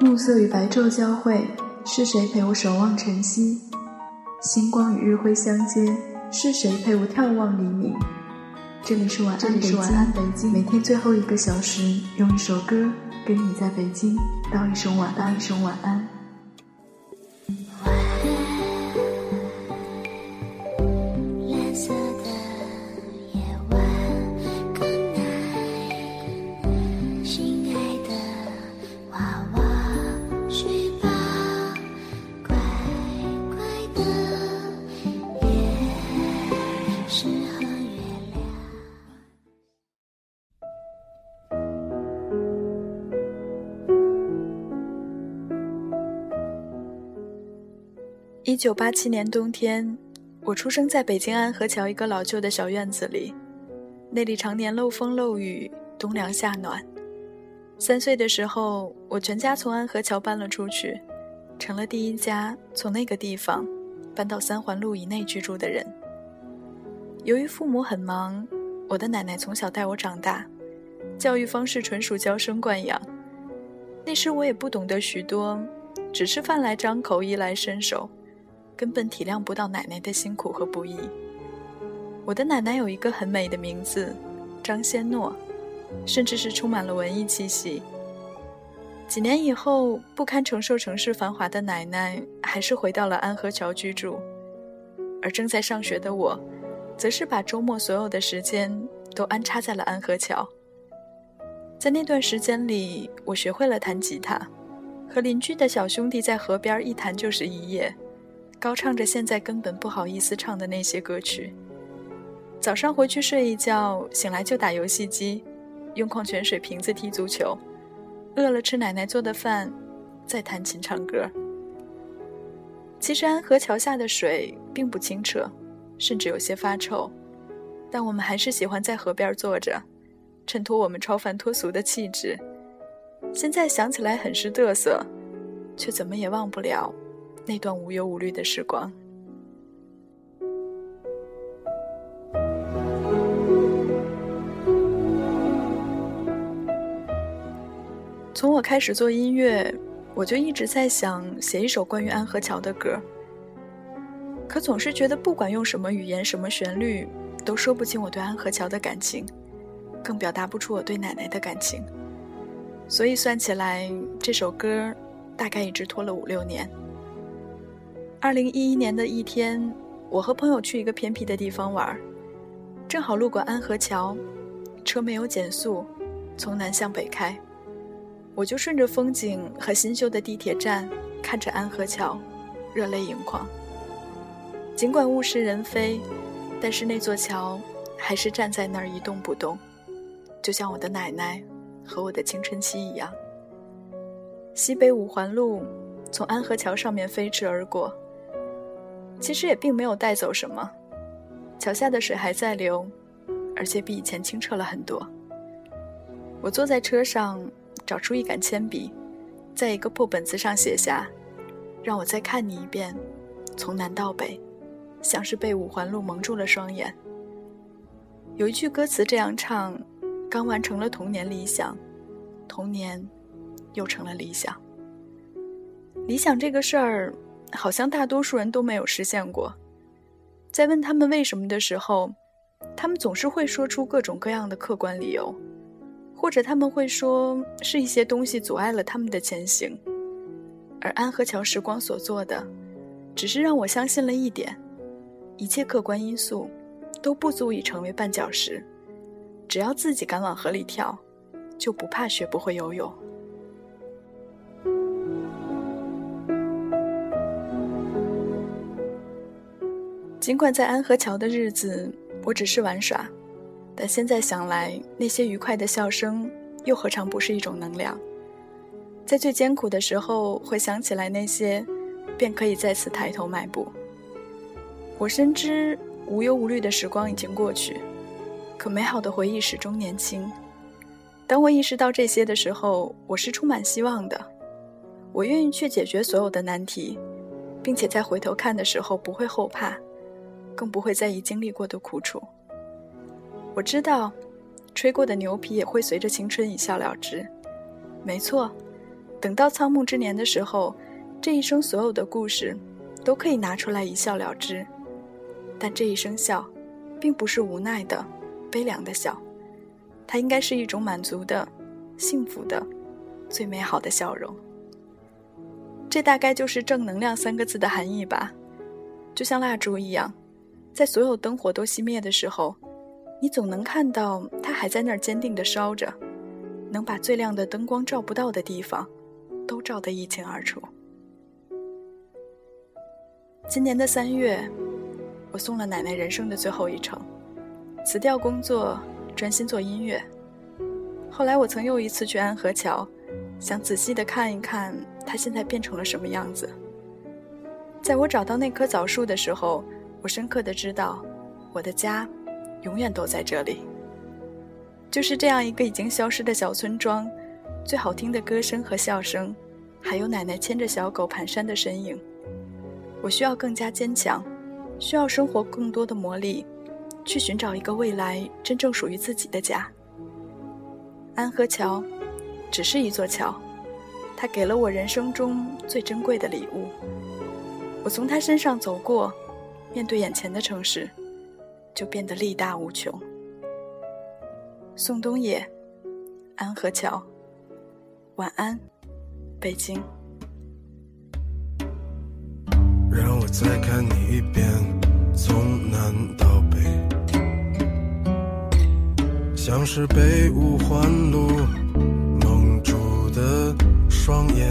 暮色与白昼交汇，是谁陪我守望晨曦？星光与日辉相接，是谁陪我眺望黎明？这里是晚安北京，每天最后一个小时，用一首歌跟你在北京道一声晚安，一声晚安。一九八七年冬天，我出生在北京安河桥一个老旧的小院子里，那里常年漏风漏雨，冬凉夏暖。三岁的时候，我全家从安河桥搬了出去，成了第一家从那个地方搬到三环路以内居住的人。由于父母很忙，我的奶奶从小带我长大，教育方式纯属娇生惯养。那时我也不懂得许多，只是饭来张口，衣来伸手。根本体谅不到奶奶的辛苦和不易。我的奶奶有一个很美的名字，张先诺，甚至是充满了文艺气息。几年以后，不堪承受城市繁华的奶奶，还是回到了安河桥居住。而正在上学的我，则是把周末所有的时间都安插在了安河桥。在那段时间里，我学会了弹吉他，和邻居的小兄弟在河边一弹就是一夜。高唱着现在根本不好意思唱的那些歌曲。早上回去睡一觉，醒来就打游戏机，用矿泉水瓶子踢足球，饿了吃奶奶做的饭，再弹琴唱歌。其实安河桥下的水并不清澈，甚至有些发臭，但我们还是喜欢在河边坐着，衬托我们超凡脱俗的气质。现在想起来很是嘚瑟，却怎么也忘不了。那段无忧无虑的时光。从我开始做音乐，我就一直在想写一首关于安河桥的歌。可总是觉得不管用什么语言、什么旋律，都说不清我对安河桥的感情，更表达不出我对奶奶的感情。所以算起来，这首歌大概一直拖了五六年。二零一一年的一天，我和朋友去一个偏僻的地方玩，正好路过安河桥，车没有减速，从南向北开，我就顺着风景和新修的地铁站，看着安河桥，热泪盈眶。尽管物是人非，但是那座桥还是站在那儿一动不动，就像我的奶奶和我的青春期一样。西北五环路从安河桥上面飞驰而过。其实也并没有带走什么，桥下的水还在流，而且比以前清澈了很多。我坐在车上，找出一杆铅笔，在一个破本子上写下：“让我再看你一遍，从南到北，像是被五环路蒙住了双眼。”有一句歌词这样唱：“刚完成了童年理想，童年又成了理想。”理想这个事儿。好像大多数人都没有实现过。在问他们为什么的时候，他们总是会说出各种各样的客观理由，或者他们会说是一些东西阻碍了他们的前行。而安河桥时光所做的，只是让我相信了一点：一切客观因素都不足以成为绊脚石，只要自己敢往河里跳，就不怕学不会游泳。尽管在安河桥的日子，我只是玩耍，但现在想来，那些愉快的笑声又何尝不是一种能量？在最艰苦的时候，回想起来那些，便可以再次抬头迈步。我深知无忧无虑的时光已经过去，可美好的回忆始终年轻。当我意识到这些的时候，我是充满希望的。我愿意去解决所有的难题，并且在回头看的时候不会后怕。更不会在意经历过的苦楚。我知道，吹过的牛皮也会随着青春一笑了之。没错，等到苍暮之年的时候，这一生所有的故事，都可以拿出来一笑了之。但这一声笑，并不是无奈的、悲凉的笑，它应该是一种满足的、幸福的、最美好的笑容。这大概就是“正能量”三个字的含义吧。就像蜡烛一样，在所有灯火都熄灭的时候，你总能看到它还在那儿坚定地烧着，能把最亮的灯光照不到的地方，都照得一清二楚。今年的三月。我送了奶奶人生的最后一程，辞掉工作，专心做音乐。后来我曾又一次去安河桥，想仔细的看一看它现在变成了什么样子。在我找到那棵枣树的时候，我深刻的知道，我的家，永远都在这里。就是这样一个已经消失的小村庄，最好听的歌声和笑声，还有奶奶牵着小狗蹒跚的身影。我需要更加坚强。需要生活更多的磨砺，去寻找一个未来真正属于自己的家。安河桥，只是一座桥，它给了我人生中最珍贵的礼物。我从它身上走过，面对眼前的城市，就变得力大无穷。宋冬野，安河桥。晚安，北京。让我再看你一遍，从南到北，像是被五环路蒙住的双眼。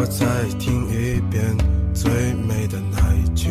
我再听一遍最美的那一句：